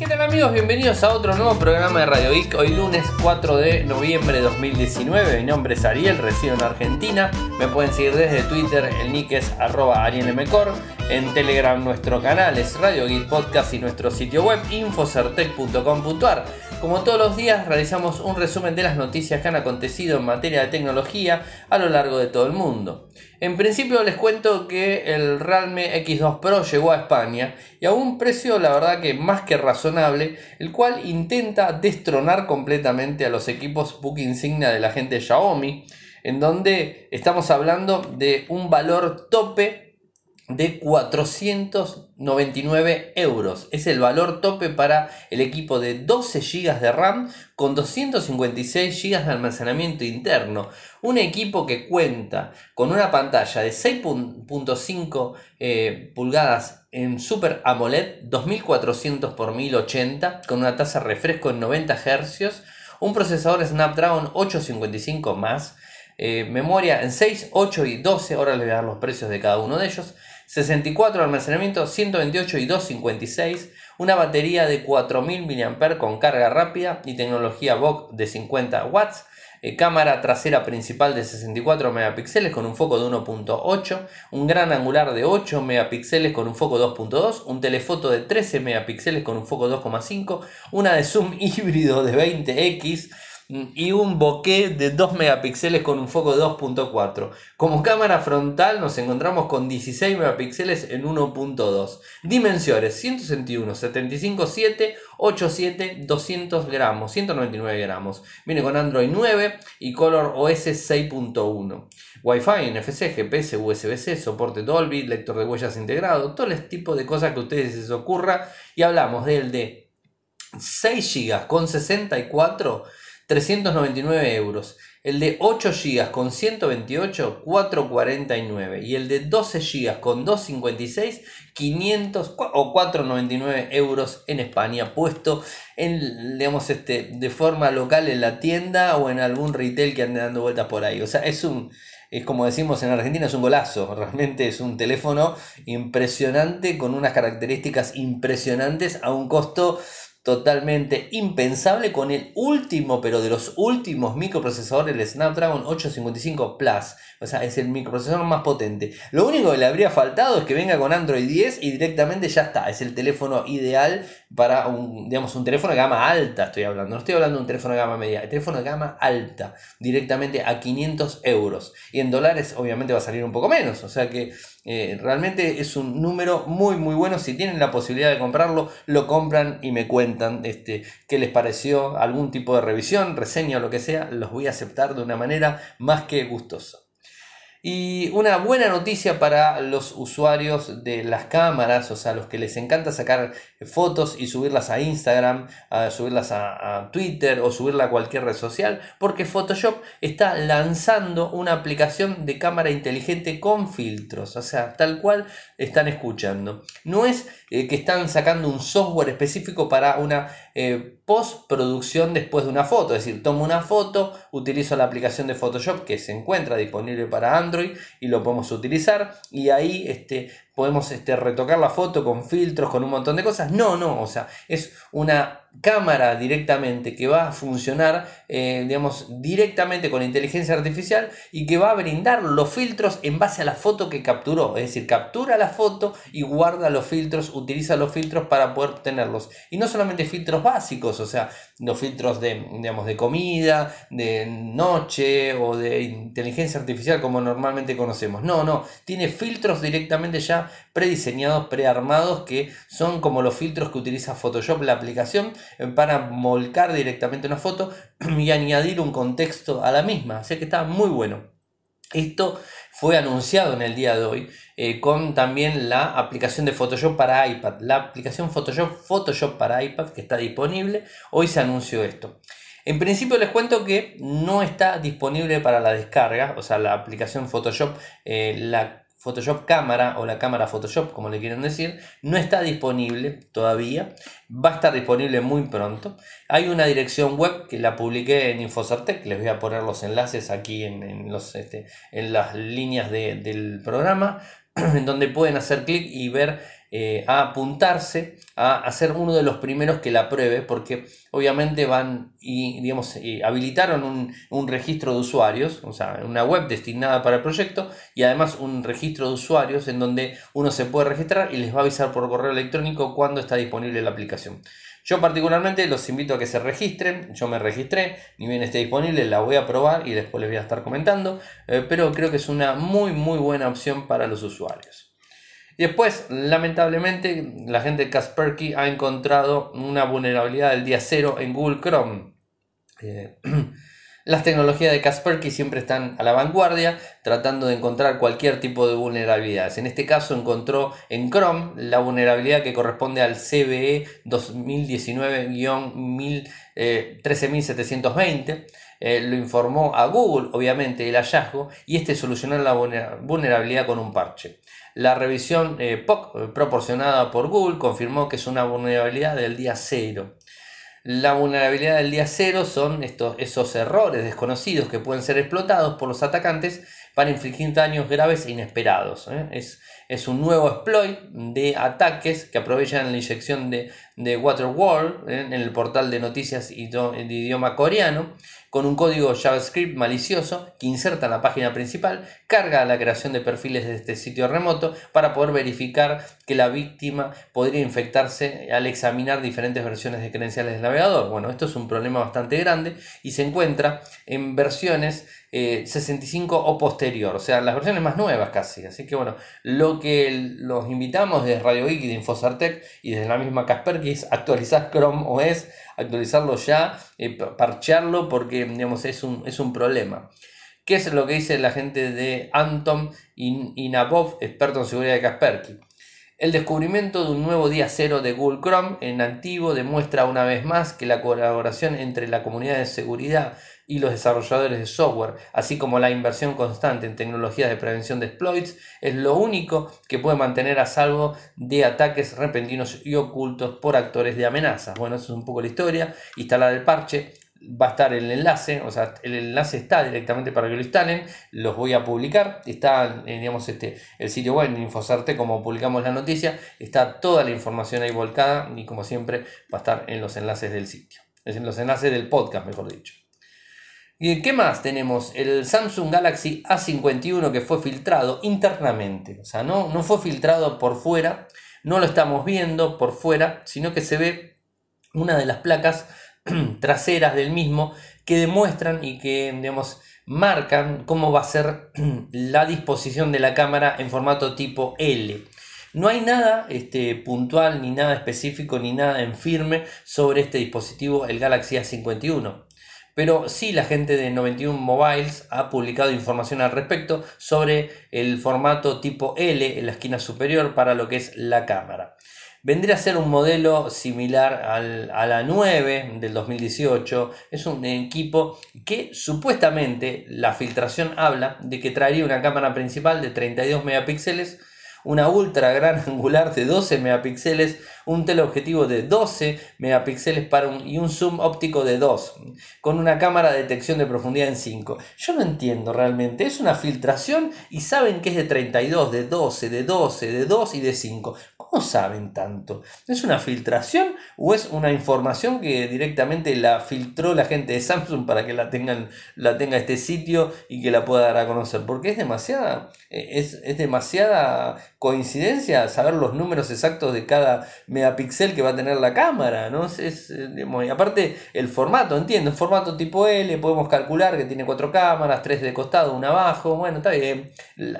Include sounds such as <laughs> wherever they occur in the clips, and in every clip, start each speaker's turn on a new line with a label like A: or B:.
A: ¿Qué tal amigos? Bienvenidos a otro nuevo programa de Radio Geek. Hoy lunes 4 de noviembre de 2019. Mi nombre es Ariel, resido en Argentina. Me pueden seguir desde Twitter, el nick es arroba arielmcor. En Telegram nuestro canal es Radio Geek Podcast y nuestro sitio web infocertec.com.ar. Como todos los días realizamos un resumen de las noticias que han acontecido en materia de tecnología a lo largo de todo el mundo. En principio les cuento que el Realme X2 Pro llegó a España y a un precio la verdad que más que razonable, el cual intenta destronar completamente a los equipos book insignia de la gente Xiaomi, en donde estamos hablando de un valor tope de 499 euros. Es el valor tope para el equipo de 12 GB de RAM con 256 GB de almacenamiento interno. Un equipo que cuenta con una pantalla de 6.5 eh, pulgadas en Super AMOLED 2400 x 1080 con una tasa de refresco en 90 Hz, un procesador Snapdragon 855 más. Eh, memoria en 6, 8 y 12, ahora les voy a dar los precios de cada uno de ellos. 64 de almacenamiento, 128 y 256, una batería de 4000 mAh con carga rápida y tecnología VOOC de 50 watts, eh, cámara trasera principal de 64 megapíxeles con un foco de 1.8, un gran angular de 8 megapíxeles con un foco 2.2, un telefoto de 13 megapíxeles con un foco 2.5, una de zoom <laughs> híbrido de 20x, y un bokeh de 2 megapíxeles con un foco de 2.4. Como cámara frontal nos encontramos con 16 megapíxeles en 1.2. Dimensiones 161, 75, 7, 87, 200 gramos, 199 gramos. Viene con Android 9 y Color OS 6.1. Wi-Fi, NFC, GPS, USB-C, soporte Dolby, lector de huellas integrado, todo el tipo de cosas que a ustedes se les ocurra. Y hablamos del de 6 GB con 64 399 euros. El de 8 GB con 128, 449. Y el de 12 GB con 256, 500 o 499 euros en España, puesto en, digamos, este, de forma local en la tienda o en algún retail que ande dando vueltas por ahí. O sea, es un, es como decimos en Argentina, es un golazo. <laughs> Realmente es un teléfono impresionante con unas características impresionantes a un costo totalmente impensable con el último, pero de los últimos microprocesadores, el Snapdragon 855 Plus. O sea, es el microprocesador más potente. Lo único que le habría faltado es que venga con Android 10 y directamente ya está. Es el teléfono ideal para un, digamos, un teléfono de gama alta, estoy hablando. No estoy hablando de un teléfono de gama media, el teléfono de gama alta, directamente a 500 euros. Y en dólares, obviamente, va a salir un poco menos. O sea que eh, realmente es un número muy, muy bueno. Si tienen la posibilidad de comprarlo, lo compran y me cuentan este, qué les pareció, algún tipo de revisión, reseña o lo que sea. Los voy a aceptar de una manera más que gustosa. Y una buena noticia para los usuarios de las cámaras, o sea, los que les encanta sacar fotos y subirlas a Instagram, a subirlas a, Twitter o subirla a cualquier red social, porque Photoshop está lanzando una aplicación de cámara inteligente con filtros, o sea, tal cual están escuchando. No es eh, que están sacando un software específico para una eh, postproducción después de una foto, es decir, tomo una foto, utilizo la aplicación de Photoshop que se encuentra disponible para Android y lo podemos utilizar. Y ahí este, podemos este, retocar la foto con filtros, con un montón de cosas. No, no, o sea, es una cámara directamente que va a funcionar, eh, digamos, directamente con inteligencia artificial y que va a brindar los filtros en base a la foto que capturó. Es decir, captura la foto y guarda los filtros, utiliza los filtros para poder tenerlos. Y no solamente filtros básicos, o sea, los filtros de, digamos, de comida, de noche o de inteligencia artificial como normalmente conocemos. No, no, tiene filtros directamente ya prediseñados, prearmados, que son como los filtros que utiliza Photoshop, la aplicación, eh, para molcar directamente una foto <clears throat> y añadir un contexto a la misma. Así que está muy bueno. Esto fue anunciado en el día de hoy eh, con también la aplicación de Photoshop para iPad. La aplicación Photoshop, Photoshop para iPad que está disponible. Hoy se anunció esto. En principio les cuento que no está disponible para la descarga, o sea, la aplicación Photoshop, eh, la Photoshop cámara o la cámara Photoshop, como le quieren decir, no está disponible todavía. Va a estar disponible muy pronto. Hay una dirección web que la publiqué en Infocertec. Les voy a poner los enlaces aquí en, los, este, en las líneas del programa, <clears throat> en donde pueden hacer clic y ver eh, a apuntarse a, ser uno de los primeros que la pruebe, porque obviamente van y, digamos, habilitaron un, un, registro de usuarios, o sea, una web destinada para el proyecto y además un registro de usuarios en donde uno se puede registrar y les va a avisar por correo electrónico cuando está disponible la aplicación. Yo particularmente los invito a que se registren, yo me registré, ni bien esté disponible, la voy a probar y después les voy a estar comentando, eh, pero creo que es una muy muy buena opción para los usuarios. Y después, lamentablemente, la gente de Kaspersky ha encontrado una vulnerabilidad del día cero en Google Chrome. Eh, <clears throat> Las tecnologías de Kaspersky siempre están a la vanguardia, tratando de encontrar cualquier tipo de vulnerabilidades. En este caso encontró en Chrome la vulnerabilidad que corresponde al CVE 2019-13720. Eh, lo informó a Google, obviamente, el hallazgo, y este solucionó la vulnerabilidad con un parche. La revisión eh, eh, proporcionada por Google confirmó que es una vulnerabilidad del día cero. La vulnerabilidad del día cero son estos, esos errores desconocidos que pueden ser explotados por los atacantes para infligir daños graves e inesperados. ¿eh? Es, es, un nuevo exploit de ataques que aprovechan la inyección de, de Waterworld en el portal de noticias de idioma coreano con un código JavaScript malicioso que inserta en la página principal, carga la creación de perfiles de este sitio remoto para poder verificar que la víctima podría infectarse al examinar diferentes versiones de credenciales del navegador. Bueno, esto es un problema bastante grande y se encuentra en versiones 65 eh, o posterior, o sea, las versiones más nuevas casi. Así que bueno, lo que los invitamos desde Radio Geek y de Infosartec y desde la misma Kaspersky es actualizar Chrome OS, actualizarlo ya, eh, parchearlo porque digamos, es, un, es un problema. ¿Qué es lo que dice la gente de Anton y Nabov, experto en seguridad de Kaspersky? El descubrimiento de un nuevo día cero de Google Chrome en activo demuestra una vez más que la colaboración entre la comunidad de seguridad y los desarrolladores de software, así como la inversión constante en tecnologías de prevención de exploits, es lo único que puede mantener a salvo de ataques repentinos y ocultos por actores de amenazas. Bueno, eso es un poco la historia. Instalar el parche, va a estar el enlace, o sea, el enlace está directamente para que lo instalen, los voy a publicar, está, digamos, este, el sitio web Infosarte, como publicamos la noticia, está toda la información ahí volcada y como siempre va a estar en los enlaces del sitio, en los enlaces del podcast, mejor dicho. ¿Y qué más tenemos? El Samsung Galaxy A51 que fue filtrado internamente. O sea, no, no fue filtrado por fuera, no lo estamos viendo por fuera, sino que se ve una de las placas <clears throat> traseras del mismo que demuestran y que, digamos, marcan cómo va a ser <clears throat> la disposición de la cámara en formato tipo L. No hay nada este, puntual, ni nada específico, ni nada en firme sobre este dispositivo, el Galaxy A51. Pero sí la gente de 91 Mobiles ha publicado información al respecto sobre el formato tipo L en la esquina superior para lo que es la cámara. Vendría a ser un modelo similar a la 9 del 2018. Es un equipo que supuestamente la filtración habla de que traería una cámara principal de 32 megapíxeles una ultra gran <laughs> angular de 12 megapíxeles, un teleobjetivo de 12 megapíxeles para un, y un zoom óptico de 2, con una cámara de detección de profundidad en 5. Yo no entiendo realmente, es una filtración y saben que es de 32, de 12, de 12, de 2 y de 5. ¿Cómo saben tanto? ¿Es una filtración o es una información que directamente la filtró la gente de Samsung para que la tengan, la tenga este sitio y que la pueda dar a conocer? Porque es demasiada, es, es demasiada coincidencia saber los números exactos de cada megapíxel que va a tener la cámara, ¿no? Es, y aparte el formato, entiendo, formato tipo L, podemos calcular que tiene cuatro cámaras, tres de costado, una abajo, bueno, está bien,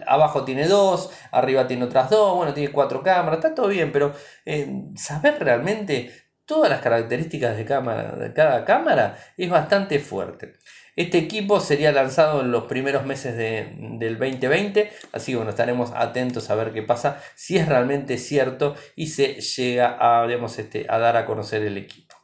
A: abajo tiene dos, arriba tiene otras dos, bueno, tiene cuatro cámaras, está bien, pero eh, saber realmente todas las características de, cámara, de cada cámara es bastante fuerte. Este equipo sería lanzado en los primeros meses del 2020, así que bueno, estaremos atentos a ver qué pasa, si es realmente cierto y se llega a, este, a dar a conocer el equipo.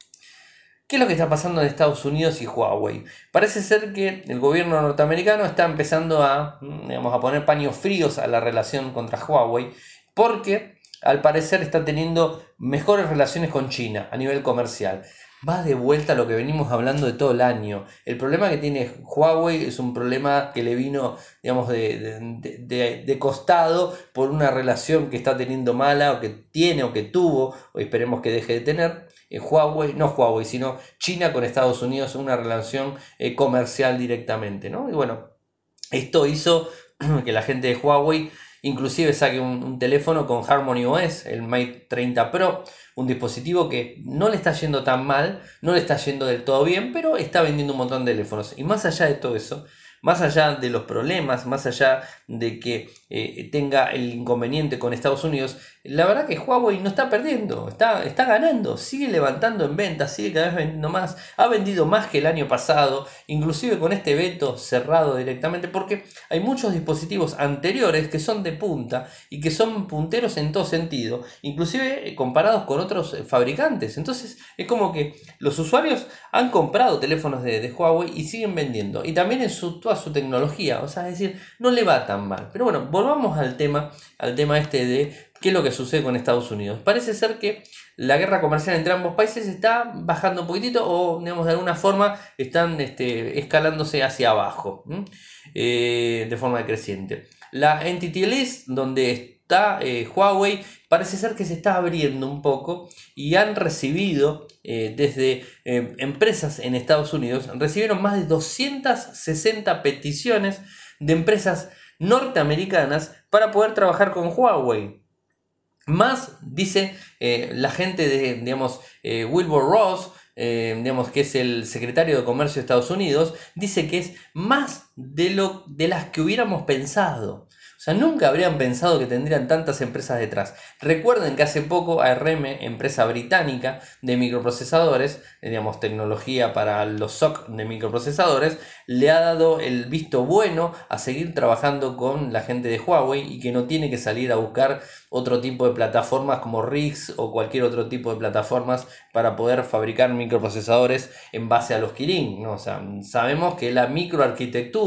A: ¿Qué es lo que está pasando en Estados Unidos y Huawei? Parece ser que el gobierno norteamericano está empezando a, digamos, a poner paños fríos a la relación contra Huawei porque al parecer está teniendo mejores relaciones con China a nivel comercial. va de vuelta a lo que venimos hablando de todo el año. El problema que tiene Huawei es un problema que le vino, digamos, de, costado por una relación que está teniendo mala o que tiene o que tuvo, o esperemos que deje de tener. Eh, Huawei, no Huawei, sino China con Estados Unidos, una relación eh, comercial directamente, ¿no? Y bueno, esto hizo <clears throat> que la gente de Huawei inclusive saque un, teléfono con Harmony OS, el Mate 30 Pro, un dispositivo que no le está yendo tan mal, no le está yendo del todo bien, pero está vendiendo un montón de teléfonos. Y más allá de todo eso, más allá de los problemas, más allá de que eh, tenga el inconveniente con Estados Unidos, la verdad que Huawei no está perdiendo, está, está ganando, sigue levantando en ventas, sigue cada vez vendiendo más, ha vendido más que el año pasado, inclusive con este veto cerrado directamente, porque hay muchos dispositivos anteriores que son de punta y que son punteros en todo sentido, inclusive eh, comparados con otros eh, fabricantes. Entonces es como que los usuarios han comprado teléfonos de, Huawei y siguen vendiendo, y también en su a su tecnología, o sea, es decir, no le va tan mal. Pero bueno, volvamos al tema, al tema este de qué es lo que sucede con Estados Unidos. Parece ser que la guerra comercial entre ambos países está bajando un poquitito o, digamos, de alguna forma están este, escalándose hacia abajo, eh, de forma creciente. La Entity List, donde está eh, Huawei parece ser que se está abriendo un poco y han recibido eh, desde empresas en Estados Unidos, recibieron más de 260 peticiones de empresas norteamericanas para poder trabajar con Huawei. Más, dice la gente de, digamos, Wilbur Ross, digamos, que es el secretario de Comercio de Estados Unidos, dice que es más de, lo, de las que hubiéramos pensado. O sea, nunca habrían pensado que tendrían tantas empresas detrás. Recuerden que hace poco ARM, empresa británica de microprocesadores, eh, digamos tecnología para los SOC de microprocesadores, le ha dado el visto bueno a seguir trabajando con la gente de Huawei y que no tiene que salir a buscar otro tipo de plataformas como RIGS o cualquier otro tipo de plataformas para poder fabricar microprocesadores en base a los Kirin. ¿no? O sea, sabemos que la microarquitectura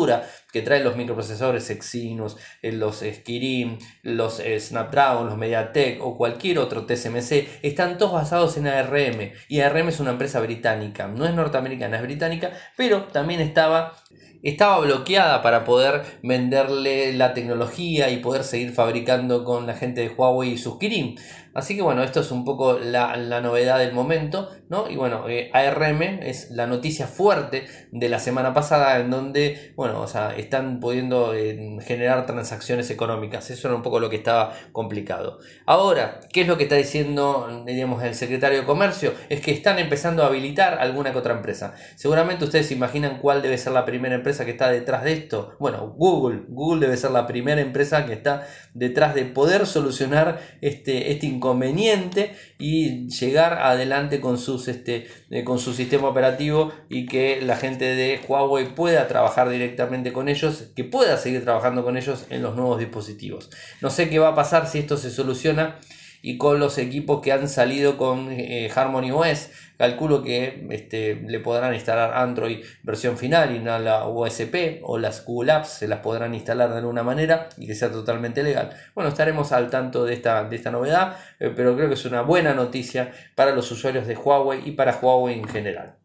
A: que traen los microprocesadores Exynos, eh, los Kirin, los eh, Snapdragon, los MediaTek o cualquier otro TSMC, están todos basados en ARM. Y ARM es una empresa británica, no es norteamericana, es británica, pero también estaba estaba bloqueada para poder venderle la tecnología y poder seguir fabricando con la gente de Huawei y sus Kirin. Así que bueno, esto es un poco la, novedad del momento, ¿no? Y bueno, eh, ARM es la noticia fuerte de la semana pasada en donde, bueno, o sea, están pudiendo eh, generar transacciones económicas. Eso era un poco lo que estaba complicado. Ahora, ¿qué es lo que está diciendo, digamos, el secretario de Comercio? Es que están empezando a habilitar alguna que otra empresa. Seguramente ustedes se imaginan cuál debe ser la primera empresa que está detrás de esto. Bueno, Google. Google debe ser la primera empresa que está detrás de poder solucionar este, este inconveniente y llegar adelante con, sus, este, eh, con su sistema operativo y que la gente de Huawei pueda trabajar directamente con ellos, que pueda seguir trabajando con ellos en los nuevos dispositivos. No sé qué va a pasar si esto se soluciona y con los equipos que han salido con eh, Harmony OS. Calculo que este, le podrán instalar Android versión final y no la USP o las Google Apps se las podrán instalar de alguna manera y que sea totalmente legal. Bueno, estaremos al tanto de esta, de esta novedad, eh, pero creo que es una buena noticia para los usuarios de Huawei y para Huawei en general.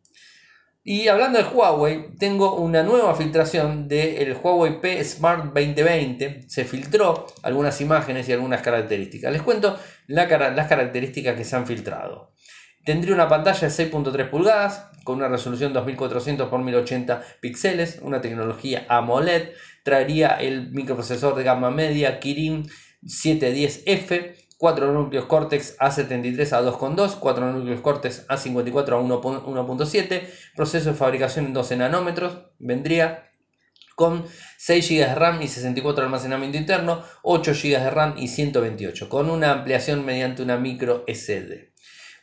A: Y hablando de Huawei, tengo una nueva filtración del Huawei P Smart 2020. Se filtró algunas imágenes y algunas características. Les cuento las características que se han filtrado. Tendría una pantalla de 6.3 pulgadas con una resolución 2400 x 1080 píxeles, una tecnología AMOLED. Traería el microprocesor de gama media Kirin 710F 4 núcleos Cortex A73 a 2.2, 4 núcleos Cortex A54 a 1.7, proceso de fabricación en 12 nanómetros, vendría con 6 GB de RAM y 64 de almacenamiento interno, 8 GB de RAM y 128, con una ampliación mediante una micro SD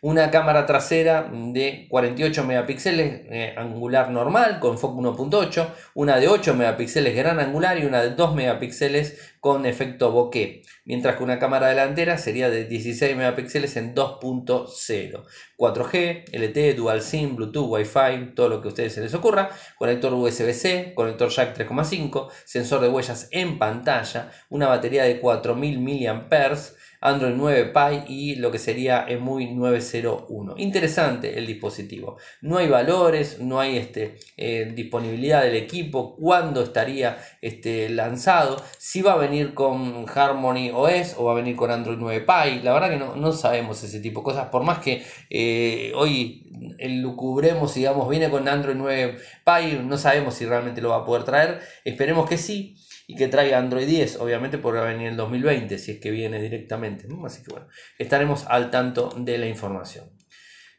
A: una cámara trasera de 48 megapíxeles eh, angular normal con foco 1.8, una de 8 megapíxeles gran angular y una de 2 megapíxeles con efecto bokeh, mientras que una cámara delantera sería de 16 megapíxeles en 2.0. 4G, LTE, Dual SIM, Bluetooth, Wi-Fi, todo lo que a ustedes se les ocurra, conector USB-C, conector jack 3.5, sensor de huellas en pantalla, una batería de 4000 mAh Android 9 Pie y lo que sería EMUI 901. Interesante el dispositivo. No hay valores, no hay este, eh, disponibilidad del equipo, cuándo estaría este, lanzado, si va a venir con Harmony OS o va a venir con Android 9 Pie. La verdad que no, sabemos ese tipo de cosas, por más que eh, hoy lucubremos, digamos, viene con Android 9 Pie, no sabemos si realmente lo va a poder traer, esperemos que sí y que traiga Android 10, obviamente porque va a venir en el 2020, si es que viene directamente. Así que bueno, estaremos al tanto de la información.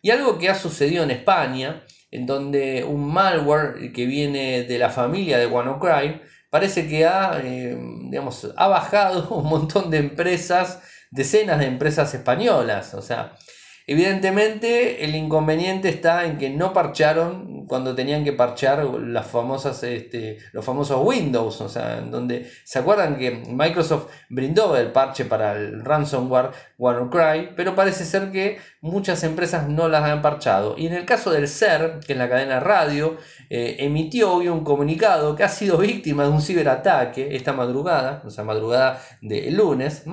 A: Y algo que ha sucedido en España, en donde un malware que viene de la familia de WannaCry, parece que ha, eh, digamos, ha bajado <laughs> un montón de empresas, decenas de empresas españolas. O sea, Evidentemente el inconveniente está en que no parcharon cuando tenían que parchar las famosas, este, los famosos Windows, o sea, en donde se acuerdan que Microsoft brindó el parche para el ransomware WannaCry, pero parece ser que muchas empresas no las han parchado. Y en el caso del CER, que es la cadena radio, eh, emitió hoy un comunicado que ha sido víctima de un ciberataque esta madrugada, o sea, madrugada del lunes.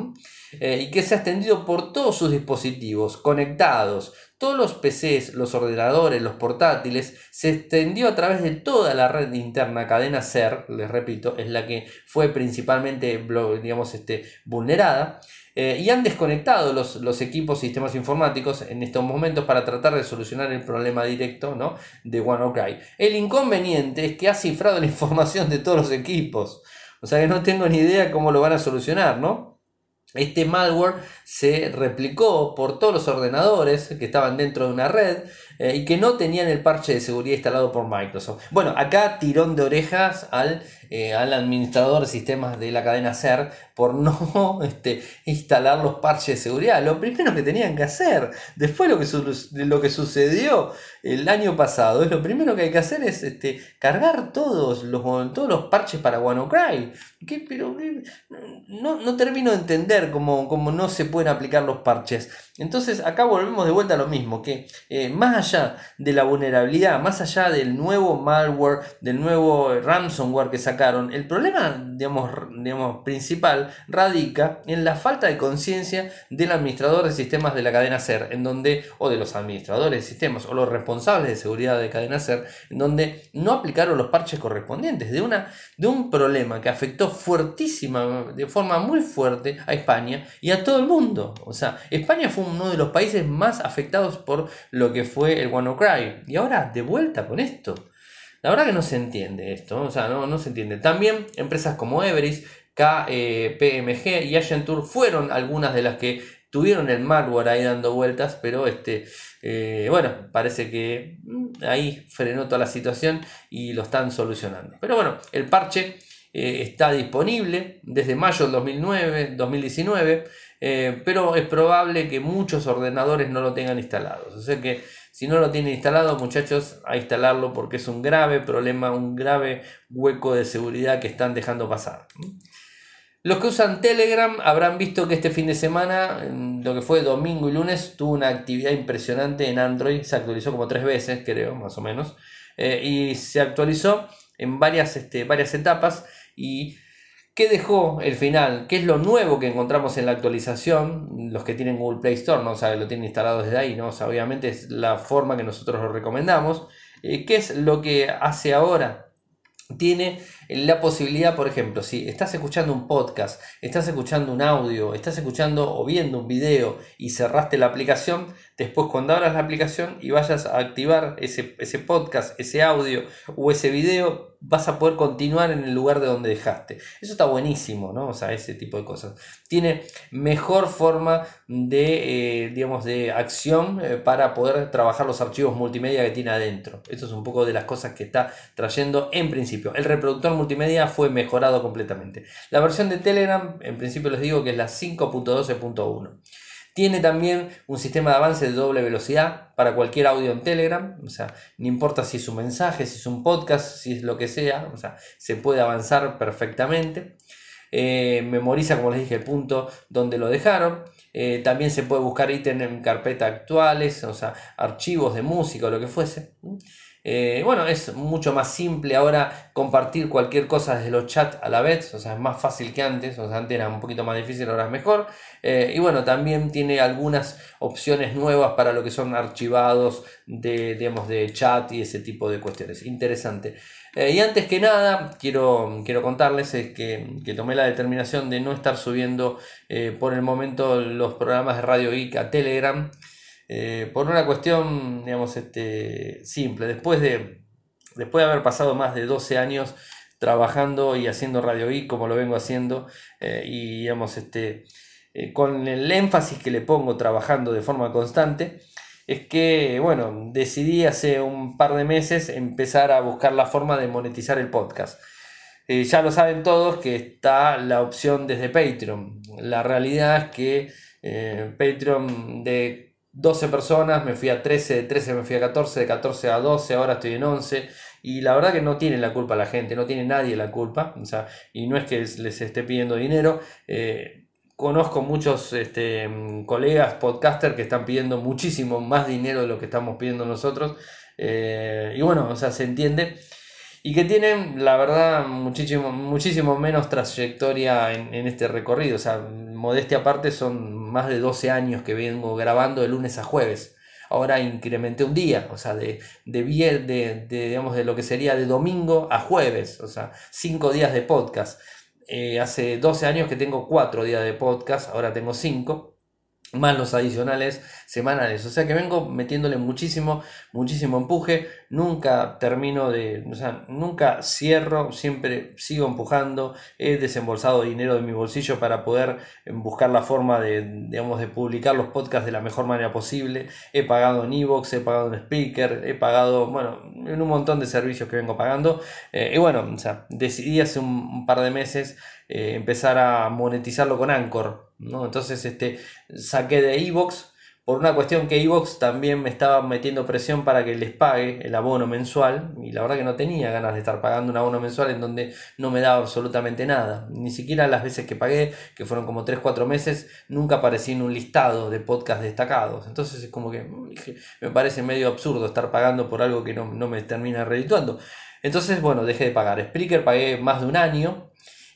A: Eh, y que se ha extendido por todos sus dispositivos conectados, todos los PCs, los ordenadores, los portátiles, se extendió a través de toda la red interna cadena SER, les repito, es la que fue principalmente digamos, este, vulnerada. Eh, y han desconectado los, los, equipos sistemas informáticos en estos momentos para tratar de solucionar el problema directo ¿no? de WannaCry. El inconveniente es que ha cifrado la <laughs> información de todos los equipos. O sea que no tengo ni idea cómo lo van a solucionar, ¿no? Este malware se replicó por todos los ordenadores que estaban dentro de una red eh, y que no tenían el parche de seguridad instalado por Microsoft. Bueno, acá tirón de orejas al, eh, al administrador de sistemas de la cadena SER por no <laughs> este, instalar los parches de seguridad. Lo primero que tenían que hacer, después lo que, lo que sucedió el año pasado, es lo primero que hay que hacer es este, cargar todos los, todos los parches para WannaCry. ¿Qué? Pero no, no, termino de entender cómo, cómo no se pueden aplicar los parches. Entonces acá volvemos de vuelta a lo mismo, que eh, más allá de la vulnerabilidad, más allá del nuevo malware, del nuevo ransomware que el problema digamos, digamos, principal radica en la falta de conciencia del administrador de sistemas de la cadena SER, en donde, o de los administradores de sistemas, o los responsables de seguridad de cadena SER, en donde no aplicaron los parches correspondientes de, una, de un problema que afectó fuertísima, de forma muy fuerte a España y a todo el mundo. O sea, España fue un uno de los países más afectados por lo que fue el WannaCry. Y ahora, de vuelta con esto. La verdad que no se entiende esto, o sea, no, no se entiende. También empresas como Everest, KPMG eh, y Agentur fueron algunas de las que tuvieron el malware ahí dando vueltas, pero este, eh, bueno, parece que mm, ahí frenó toda la situación y lo están solucionando. Pero bueno, el parche eh, está disponible desde mayo del 2009, 2019. Eh, pero es probable que muchos ordenadores no lo tengan instalado. O sea que si no lo tienen instalado, muchachos, a instalarlo porque es un grave problema, un grave hueco de seguridad que están dejando pasar. Los que usan Telegram habrán visto que este fin de semana, lo que fue domingo y lunes, tuvo una actividad impresionante en Android. Se actualizó como tres veces, creo, más o menos. Eh, y se actualizó en varias, este, varias etapas. Y ¿Qué dejó el final? ¿Qué es lo nuevo que encontramos en la actualización? Los que tienen Google Play Store, ¿no? O lo tienen instalado desde ahí, ¿no? obviamente es la forma que nosotros lo recomendamos. Eh, ¿Qué es lo que hace ahora? Tiene la posibilidad, por ejemplo, si estás escuchando un podcast, estás escuchando un audio, estás escuchando o viendo un video y cerraste la aplicación, después cuando abras la aplicación y vayas a activar ese, ese podcast, ese audio o ese video, vas a poder continuar en el lugar de donde dejaste. Eso está buenísimo, ¿no? O sea, ese tipo de cosas. Tiene mejor forma de, eh, digamos, de acción eh, para poder trabajar los archivos multimedia que tiene adentro. Esto es un poco de las cosas que está trayendo en principio. El reproductor multimedia fue mejorado completamente. La versión de Telegram, en principio les digo que es la 5.12.1. Tiene también un sistema de avance de doble velocidad para cualquier audio en Telegram. O sea, no importa si es un mensaje, si es un podcast, si es lo que sea. O sea, se puede avanzar perfectamente. Eh, memoriza, como les dije, el punto donde lo dejaron. Eh, también se puede buscar ítems en carpeta actuales, o sea, archivos de música o lo que fuese. Eh, bueno, es mucho más simple ahora compartir cualquier cosa desde los chats a la vez, o sea, es más fácil que antes, o sea, antes era un poquito más difícil, ahora es mejor. Eh, y bueno, también tiene algunas opciones nuevas para lo que son archivados de, digamos, de chat y ese tipo de cuestiones. Interesante. Eh, y antes que nada, quiero, quiero contarles que, que, tomé la determinación de no estar subiendo por el momento los programas de Radio Geek a Telegram. Eh, por una cuestión, digamos, este, simple. Después de, después de haber pasado más de 12 años trabajando y haciendo Radio I, como lo vengo haciendo, eh, y digamos, este, eh, con el énfasis que le pongo trabajando de forma constante, es que, bueno, decidí hace un par de meses empezar a buscar la forma de monetizar el podcast. ya lo saben todos que está la opción desde Patreon. La realidad es que Patreon de 12 personas, me fui a 13, de 13 me fui a 14, de 14 a 12, ahora estoy en 11. Y la verdad que no tiene la culpa la gente, no tiene nadie la culpa. O sea, y no es que les esté pidiendo dinero. Eh, conozco muchos este, colegas podcaster que están pidiendo muchísimo más dinero de lo que estamos pidiendo nosotros. Eh, y bueno, o sea, se entiende y que tienen, la verdad, muchísimo, muchísimo menos trayectoria en, este recorrido. O sea, modestia aparte, son más de 12 años que vengo grabando de lunes a jueves. Ahora incrementé un día, o sea, de, de, de, de, digamos, de lo que sería de domingo a jueves, o sea, 5 días de podcast. Eh, hace 12 años que tengo 4 días de podcast, ahora tengo 5 más los adicionales semanales. O sea que vengo metiéndole muchísimo, muchísimo empuje. Nunca termino de, o sea, nunca cierro, siempre sigo empujando. He desembolsado dinero de mi bolsillo para poder eh, buscar la forma de, digamos, de publicar los podcasts de la mejor manera posible. He pagado en Evox, he pagado en Speaker, he pagado, bueno, en un montón de servicios que vengo pagando. Eh, y bueno, o sea, decidí hace un par de meses eh, empezar a monetizarlo con Anchor. ¿No? Entonces este, saqué de Evox por una cuestión que Evox también me estaba metiendo presión para que les pague el abono mensual y la verdad que no tenía ganas de estar pagando un abono mensual en donde no me daba absolutamente nada. Ni siquiera las veces que pagué, que fueron como 3-4 meses, nunca aparecí en un listado de podcast destacados. Entonces es como que mm, me parece medio absurdo estar pagando por algo que no, no me termina redituando. Entonces, bueno, dejé de pagar. Spreaker pagué más de un año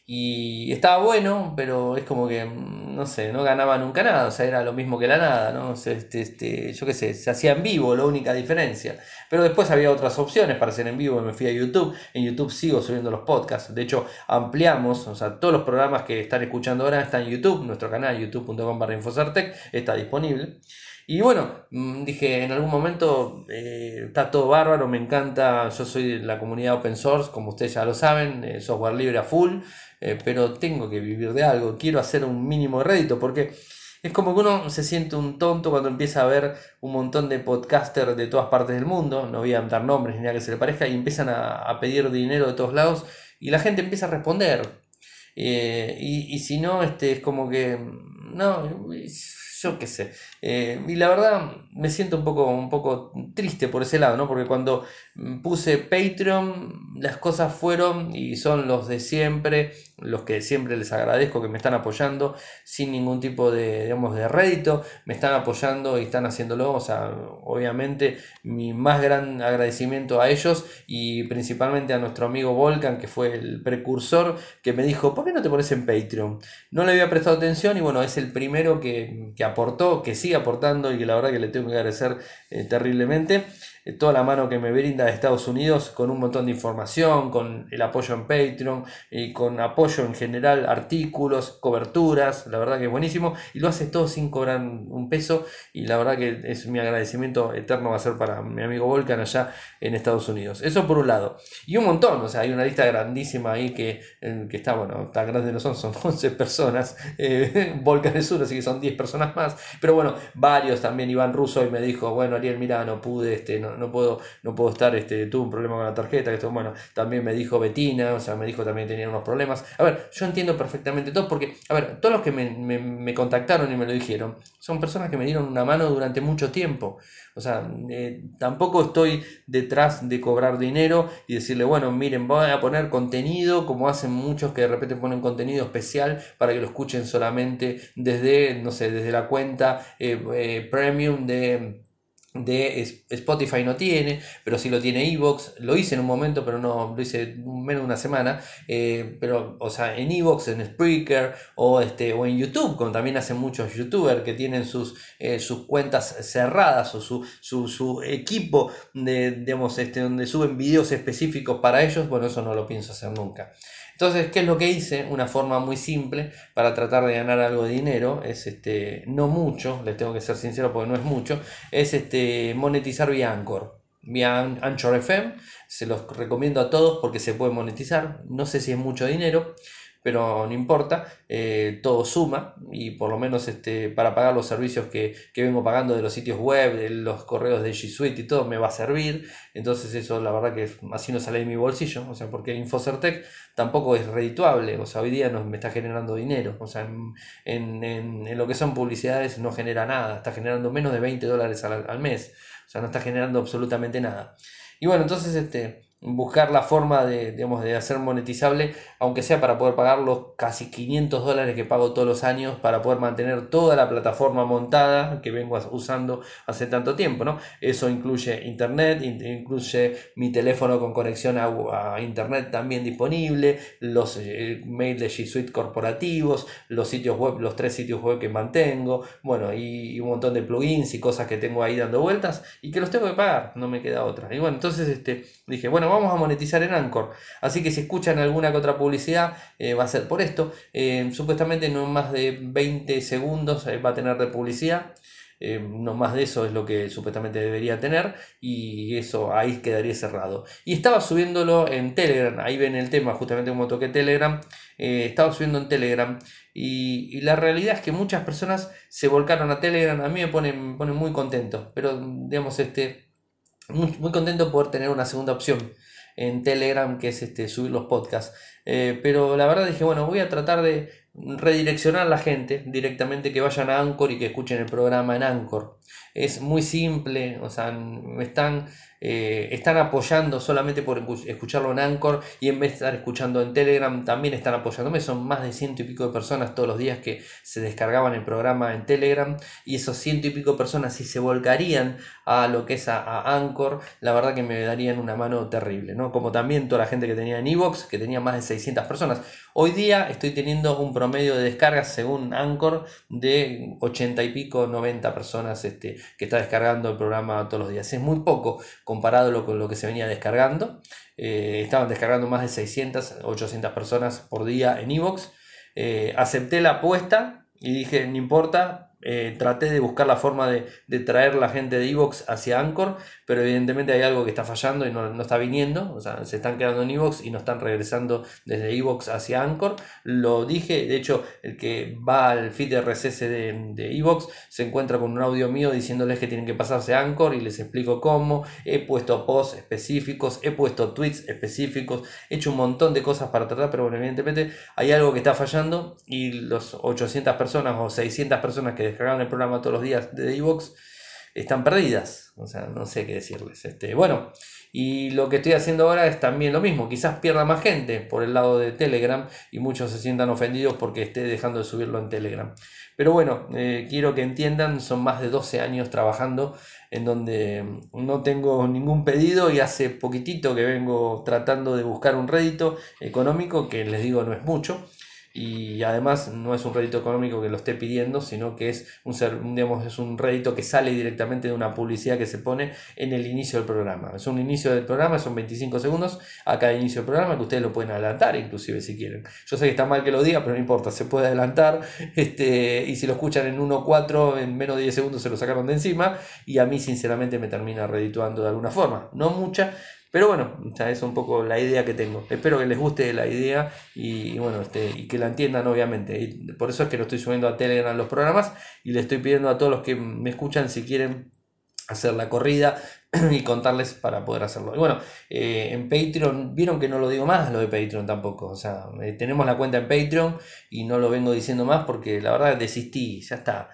A: y estaba bueno, pero es como que, mm, no sé, no ganaba nunca nada, o sea, era lo mismo que la nada, ¿no? este, este, yo qué sé, se hacía en vivo, la única diferencia. Pero después había otras opciones para hacer en vivo, me fui a YouTube, en YouTube sigo subiendo los podcasts, de hecho ampliamos, o sea, todos los programas que están escuchando ahora están en YouTube, nuestro canal youtube.com barra Infosartec está disponible. Y bueno, mm, dije, en algún momento eh, está todo bárbaro, me encanta, yo soy de la comunidad open source, como ustedes ya lo saben, eh, software libre a full, eh, pero tengo que vivir de algo, quiero hacer un mínimo de rédito, porque es como que uno se siente un tonto cuando empieza a ver un montón de podcasters de todas partes del mundo, no voy a dar nombres ni nada que se le parezca, y empiezan a, pedir dinero de todos lados, y la gente empieza a responder. y, y, si no, este, es como que, no, yo qué sé. Eh, y la verdad me siento un poco, un poco triste por ese lado, ¿no? Porque cuando puse Patreon, las cosas fueron y son los de siempre, los que siempre les agradezco que me están apoyando sin ningún tipo de, digamos, de rédito, me están apoyando y están haciéndolo, o sea, obviamente mi más gran agradecimiento a ellos y principalmente a nuestro amigo Volcan, que fue el precursor, que me dijo, ¿por qué no te pones en Patreon? No le había prestado atención y bueno, es el primero que, que aportó, que sigue aportando y que la verdad que le tengo que agradecer eh, terriblemente. Eh, toda la mano que me brinda de Estados Unidos con un montón de información, con el apoyo en Patreon y con apoyo en general, artículos, coberturas, la verdad que es buenísimo y lo hace todo sin cobrar un peso y la verdad que es mi agradecimiento eterno va a ser para mi amigo Volcan allá en Estados Unidos. Eso por un lado. Y un montón, o sea, hay una lista grandísima ahí que, que está, bueno, tan grande no son, son <laughs> 11 personas, eh, <laughs> Volcan es uno, así que son 10 personas más, pero bueno, varios también, Iván Russo y me dijo, bueno, Ariel, mira, no pude, este, no, no, puedo, no puedo estar, este, tuve un problema con la tarjeta, que esto, bueno, también me dijo Betina, o sea, me dijo también tenían unos problemas. A ver, yo entiendo perfectamente todo, porque, a ver, todos los que me, contactaron y me lo dijeron, son personas que me dieron una mano durante mucho tiempo. O sea, eh, tampoco estoy detrás de cobrar dinero y decirle, bueno, miren, voy a poner contenido, como hacen muchos que de repente ponen contenido especial para que lo escuchen solamente desde, no sé, desde la cuenta eh, eh, premium de de Spotify no tiene, pero sí lo tiene Evox. Lo hice en un momento, pero no lo hice menos de una semana. Eh, pero, o sea, en Evox, en Spreaker o, este, o en YouTube, como también hacen muchos youtubers que tienen sus, eh, sus cuentas cerradas o su, su, equipo de, digamos, este, donde suben videos específicos para ellos. Bueno, eso no lo pienso hacer nunca. Entonces, ¿qué es lo que hice? Una forma muy simple para tratar de ganar algo de dinero, es este, no mucho, les tengo que ser sincero porque no es mucho, es este, monetizar vía Anchor, vía Anchor FM, se los recomiendo a todos porque se puede monetizar, no sé si es mucho dinero, pero no importa, eh, todo suma y por lo menos este, para pagar los servicios que, vengo pagando de los sitios web, de los correos de G Suite y todo, me va a servir. Entonces eso la verdad que así no sale de mi bolsillo, o sea, porque Infocertec tampoco es redituable, o sea, hoy día no me está generando dinero, o sea, en, lo que son publicidades no genera nada, está generando menos de 20 dólares al, al mes, o sea, no está generando absolutamente nada. Y bueno, entonces este buscar la forma de, de hacer monetizable, aunque sea para poder pagar los casi 500 dólares que pago todos los años para poder mantener toda la plataforma montada que vengo usando hace tanto tiempo. ¿no? Eso incluye internet, incluye mi teléfono con conexión a, internet también disponible, los eh, mails de G Suite corporativos, los sitios web, los tres sitios web que mantengo, bueno, y, un montón de plugins y cosas que tengo ahí dando vueltas y que los tengo que pagar, no me queda otra. Y bueno, entonces este, dije, bueno, vamos a monetizar en Anchor. Así que si escuchan alguna que otra publicidad, eh, va a ser por esto. Eh, supuestamente no más de 20 segundos eh, va a tener de publicidad. no más de eso es lo que supuestamente debería tener y eso ahí quedaría cerrado. Y estaba subiéndolo en Telegram, ahí ven el tema, justamente como toqué Telegram, estaba subiendo en Telegram y, la realidad es que muchas personas se volcaron a Telegram, a mí me pone muy contento, pero digamos, este, muy, contento poder tener una segunda opción en Telegram, que es este, subir los podcasts. Eh, pero la verdad dije, bueno, voy a tratar de redireccionar a la gente directamente que vayan a Anchor y que escuchen el programa en Anchor. Es muy simple, o sea, me están eh, están apoyando solamente por escucharlo en Anchor y en vez de estar escuchando en Telegram también están apoyándome. Son más de ciento y pico de personas todos los días que se descargaban el programa en Telegram y esos ciento y pico de personas si se volcarían a lo que es a, Anchor, la verdad que me darían una mano terrible, ¿no? Como también toda la gente que tenía en Evox, que tenía más de 600 personas. Hoy día estoy teniendo un promedio de descargas según Anchor de 80 y pico, 90 personas este, que está descargando el programa todos los días. Es muy poco comparado con lo que se venía descargando. Eh, estaban descargando más de 600, 800 personas por día en Evox. Eh, acepté la apuesta y dije, no importa, eh, traté de buscar la forma de, traer la gente de Evox hacia Anchor, pero evidentemente hay algo que está fallando y no, está viniendo, o sea, se están quedando en Evox y no están regresando desde Evox hacia Anchor. Lo dije, de hecho, el que va al feed RSS de, de Evox se encuentra con un audio mío diciéndoles que tienen que pasarse a Anchor y les explico cómo. He puesto posts específicos, he puesto tweets específicos, he hecho un montón de cosas para tratar, pero bueno, evidentemente hay algo que está fallando y los 800 personas o 600 personas que descargaron el programa todos los días de Evox, están perdidas. O sea, no sé qué decirles. Este, bueno, y lo que estoy haciendo ahora es también lo mismo. Quizás pierda más gente por el lado de Telegram y muchos se sientan ofendidos porque esté dejando de subirlo en Telegram. Pero bueno, eh, quiero que entiendan, son más de 12 años trabajando en donde no tengo ningún pedido y hace poquitito que vengo tratando de buscar un rédito económico que les digo no es mucho y además no es un rédito económico que lo esté pidiendo, sino que es un, digamos, es un rédito que sale directamente de una publicidad que se pone en el inicio del programa. Es un inicio del programa, son 25 segundos a cada inicio del programa que ustedes lo pueden adelantar inclusive si quieren. Yo sé que está mal que lo diga, pero no importa, se puede adelantar este, y si lo escuchan en 1.4 en menos de 10 segundos se lo sacaron de encima y a mí sinceramente me termina redituando de alguna forma. No mucha, pero bueno, esa es un poco la idea que tengo. Espero que les guste la idea y, bueno, este, y que la entiendan obviamente. Y por eso es que lo estoy subiendo a Telegram los programas y le estoy pidiendo a todos los que me escuchan si quieren hacer la corrida <clears throat> y contarles para poder hacerlo. Y bueno, eh, en Patreon, vieron que no lo digo más lo de Patreon tampoco. O sea, eh, tenemos la cuenta en Patreon y no lo vengo diciendo más porque la verdad desistí, ya está.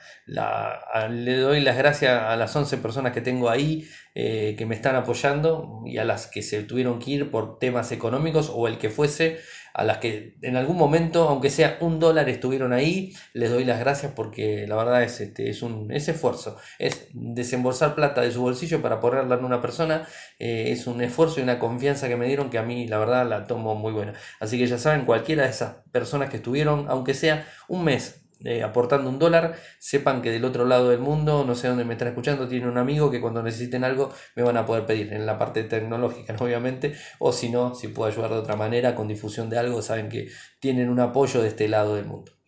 A: le doy las gracias a las 11 personas que tengo ahí eh, que me están apoyando y a las que se tuvieron que ir por temas económicos o el que fuese a las que en algún momento, aunque sea un dólar, estuvieron ahí, les doy las gracias porque la verdad es, este, es un es esfuerzo, es desembolsar plata de su bolsillo para ponerla en una persona, eh, es un esfuerzo y una confianza que me dieron que a mí la verdad la tomo muy buena. Así que ya saben, cualquiera de esas personas que estuvieron, aunque sea un mes eh, aportando un dólar, sepan que del otro lado del mundo, no sé dónde me están escuchando, tienen un amigo que cuando necesiten algo me van a poder pedir en la parte tecnológica, <laughs> obviamente, o si no, si puedo ayudar de otra manera con difusión de algo, saben que tienen un apoyo de este lado del mundo.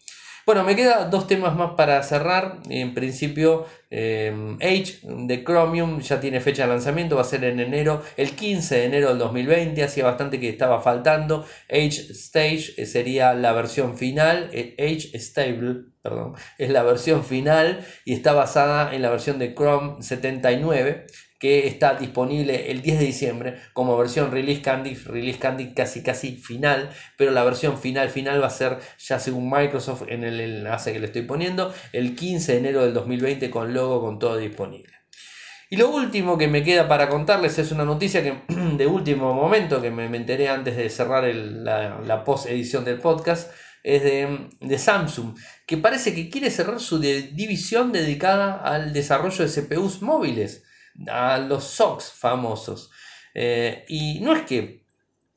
A: Bueno, me quedan dos temas más para cerrar. En principio, eh, Age de Chromium ya tiene fecha de lanzamiento, va a ser en enero, el 15 de enero del 2020. Hacía bastante que estaba faltando. Age Stage eh, sería la versión final. Eh, Age Stable, perdón, es la versión final y está basada en la versión de Chrome 79 que está disponible el 10 de diciembre como versión release candy, release candy casi casi final, pero la versión final final va a ser ya según Microsoft en el enlace que le estoy poniendo el 15 de enero del 2020 con logo con todo disponible. Y lo último que me queda para contarles es una noticia que, <clears throat> de último momento que me, enteré antes de cerrar la, la post edición del podcast es de, de, Samsung, que parece que quiere cerrar su división dedicada al desarrollo de CPUs móviles a los SOCs famosos. Eh, y no es que,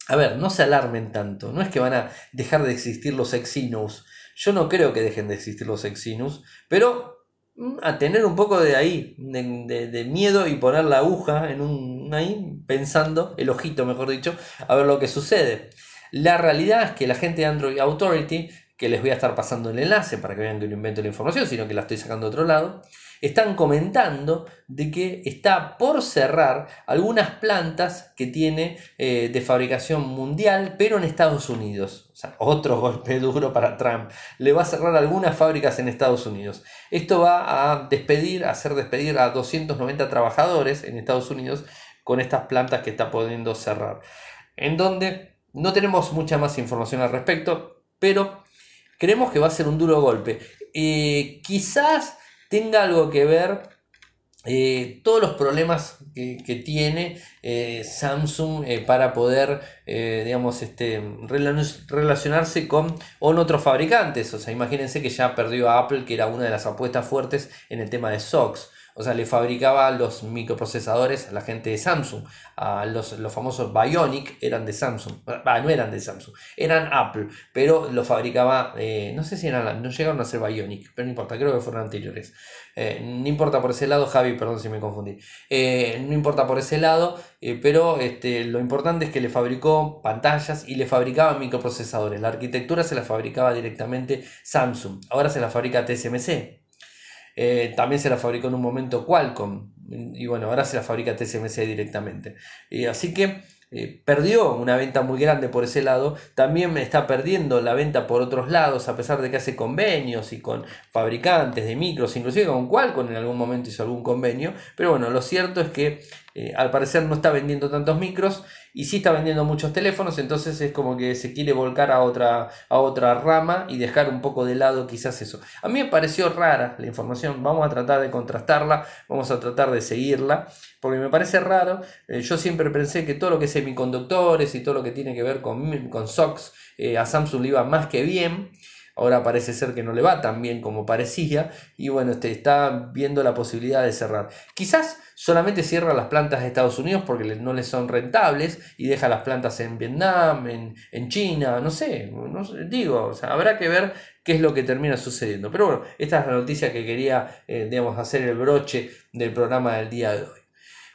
A: a ver, no se alarmen tanto, no es que van a dejar de existir los Exynos. Yo no creo que dejen de existir los Exynos, pero mm, a tener un poco de ahí, de, miedo y poner la aguja en un ahí, pensando, el ojito mejor dicho, a ver lo que sucede. La realidad es que la gente de Android Authority, que les voy a estar pasando el enlace para que vean que no invento la información, sino que la estoy sacando de otro lado, están comentando de que está por cerrar algunas plantas que tiene eh, de fabricación mundial, pero en Estados Unidos. Otro <laughs> golpe duro para Trump. Le va a cerrar algunas fábricas en Estados Unidos. Esto va a despedir, a hacer despedir a 290 trabajadores en Estados Unidos con estas plantas que está pudiendo cerrar. En donde no tenemos mucha más información al respecto, pero creemos que va a ser un duro golpe. Eh, quizás tenga algo que ver eh, todos los problemas que, tiene eh, Samsung eh, para poder, digamos, este, relacionarse con, otros fabricantes. O sea, imagínense que ya perdió a Apple, que era una de las apuestas fuertes en el tema de SOX. O sea, le fabricaba los microprocesadores a la gente de Samsung. Los, los famosos Bionic eran de Samsung. no eran de Samsung, eran Apple. Pero los fabricaba, eh, no sé si eran, no llegaron a ser Bionic, pero no importa, creo que fueron anteriores. Eh, no importa por ese lado, Javi, perdón si me confundí. Eh, no importa por ese lado, pero este, lo importante es que le fabricó pantallas y le fabricaba microprocesadores. La arquitectura se la fabricaba directamente Samsung. Ahora se la fabrica TSMC. Eh, también se la fabricó en un momento Qualcomm. Y bueno, ahora se la fabrica TSMC directamente. y así que eh, perdió una venta muy grande por ese lado. También está perdiendo la venta por otros lados, a pesar de que hace convenios y con fabricantes de micros, inclusive con Qualcomm en algún momento hizo algún convenio. Pero bueno, lo cierto es que eh, al parecer no está vendiendo tantos micros y sí está vendiendo muchos teléfonos, entonces es como que se quiere volcar a otra, a otra rama y dejar un poco de lado quizás eso. A mí me pareció rara la información, vamos a tratar de contrastarla, vamos a tratar de seguirla, porque me parece raro, eh, yo siempre pensé que todo lo que es semiconductores y todo lo que tiene que ver con, con SOX, eh, a Samsung le iba más que bien. Ahora parece ser que no le va tan bien como parecía y bueno, este, está viendo la posibilidad de cerrar. Quizás solamente cierra las plantas de Estados Unidos porque no les son rentables y deja las plantas en Vietnam, en, China, no sé, no digo, habrá que ver qué es lo que termina sucediendo. Pero bueno, esta es la noticia que quería, eh, digamos, hacer el broche del programa del día de hoy.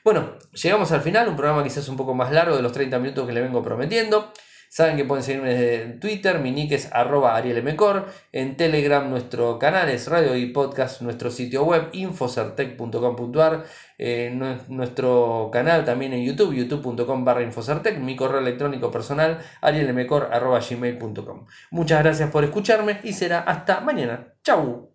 A: Bueno, llegamos al final, un programa quizás un poco más largo de los 30 minutos que le vengo prometiendo. Saben que pueden seguirme en Twitter, mi nick es arroba arielmcor, en Telegram nuestro canal es radio y podcast, nuestro sitio web infocertec.com.ar, eh, nuestro canal también en YouTube, youtube.com barra infocertec, mi correo electrónico personal arielmcor arroba gmail.com. Muchas gracias por escucharme y será hasta mañana. Chau.